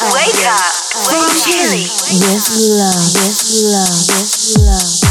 Wake up. Wake up. With love, with love, with love, with love.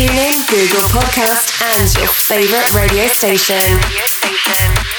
TuneIn, Google Podcast, and your favorite radio station.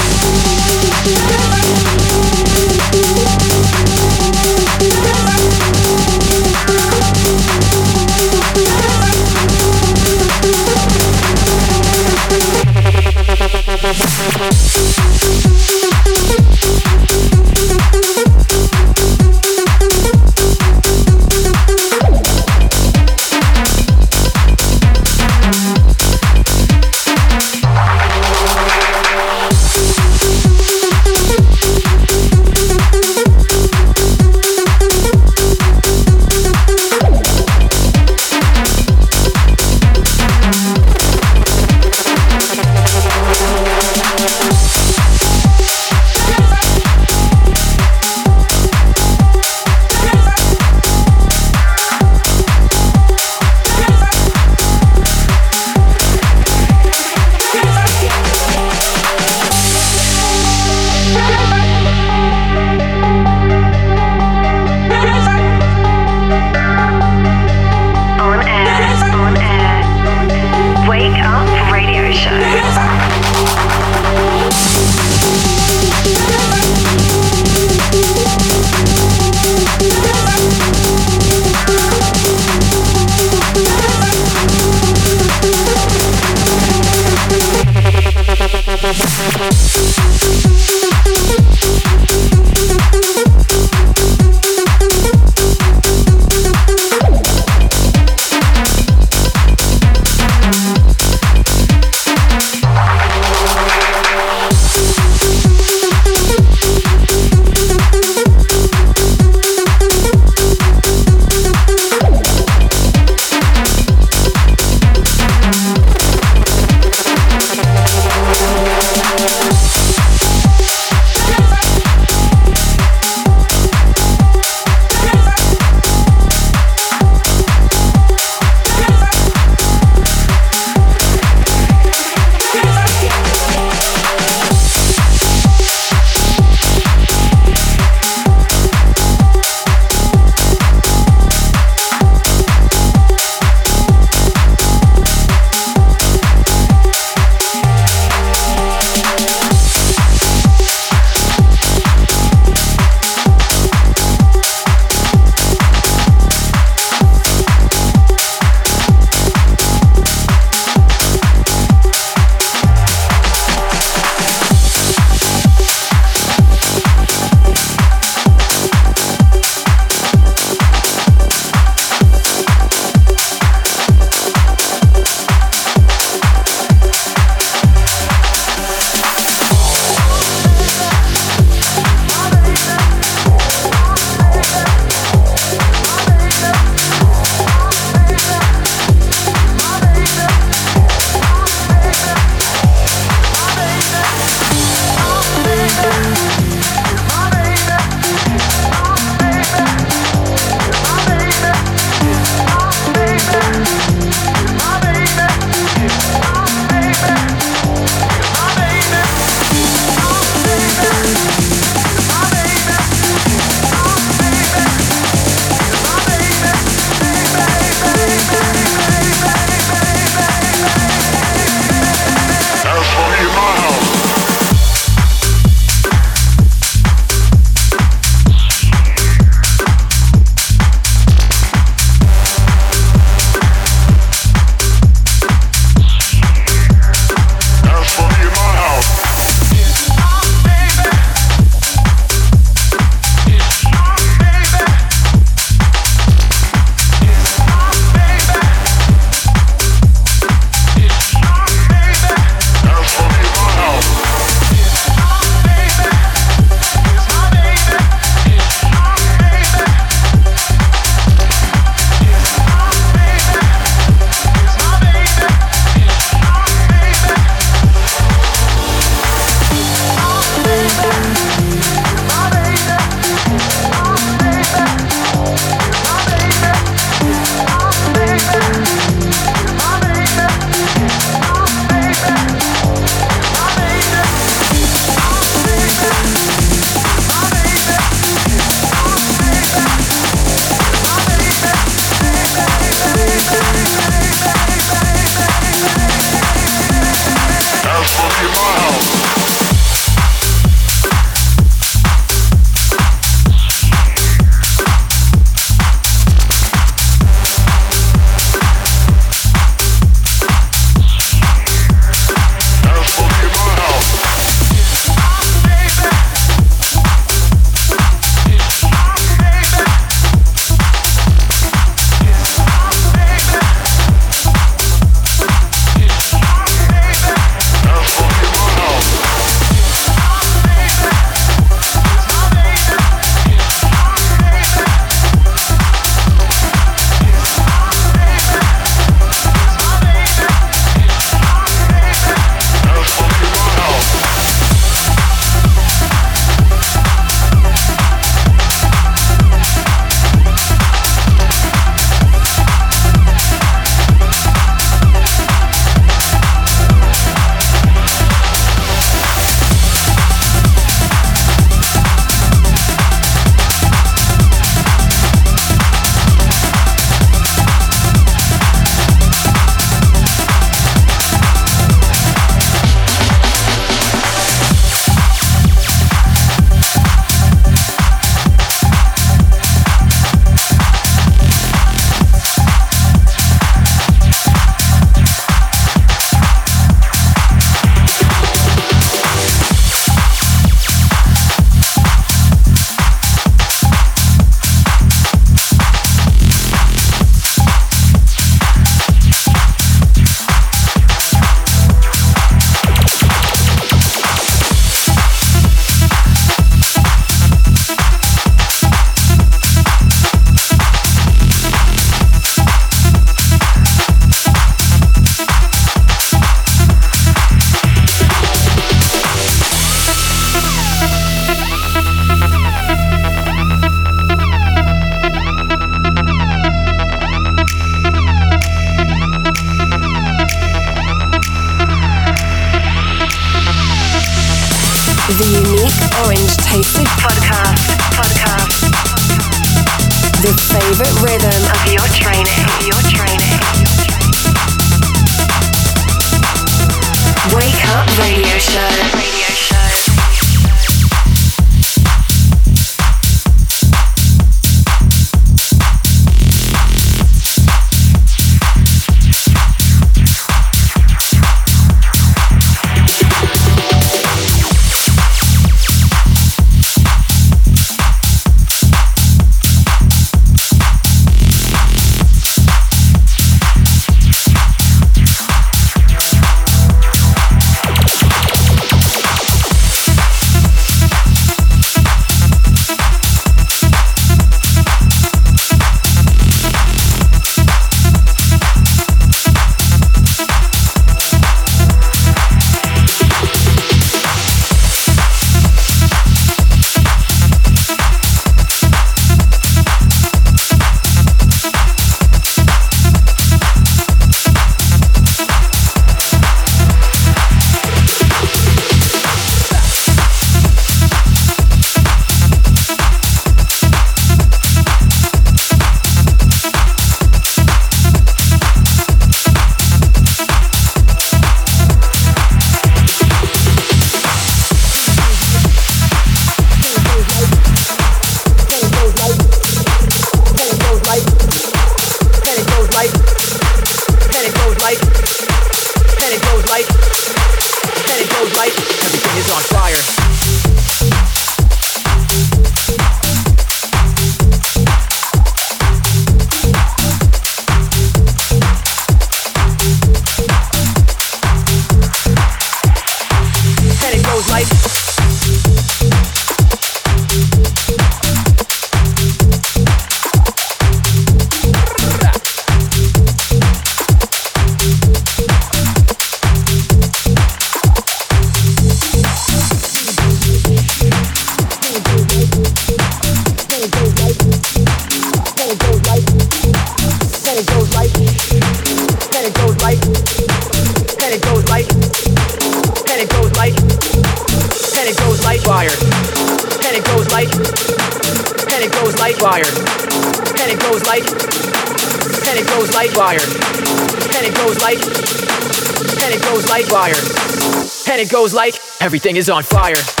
And it goes like everything is on fire.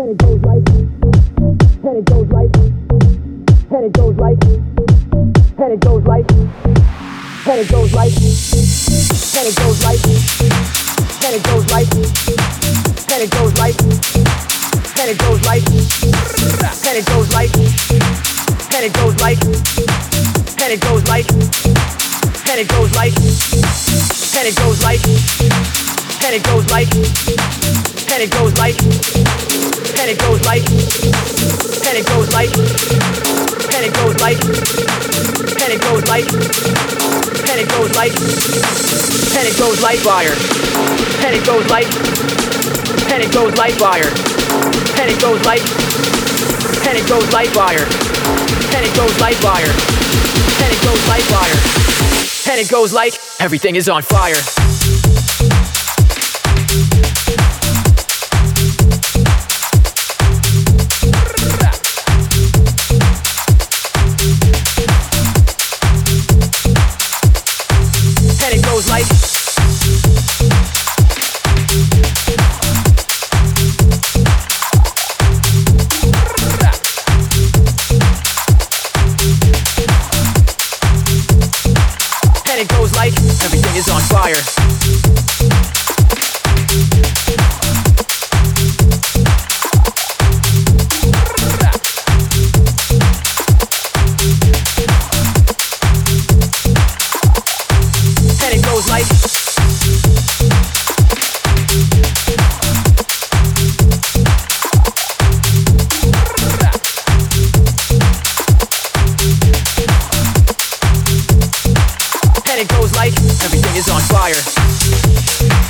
and it goes like, and it goes like, and it goes like, and it goes like, and it goes like, and it goes like, and it goes like, and it goes like, and it goes like, and it goes like, and it goes like, and it goes like, and it goes like, and it goes like, and it goes like, and it goes like and it goes like, and it goes like, and it goes like, and it goes like, and it goes like, and it goes like fire, and it goes like, and it goes like fire, and it goes like, and it goes like fire, and it goes like fire, and it goes like fire, and it goes like everything is on fire. is on fire. It goes like everything is on fire.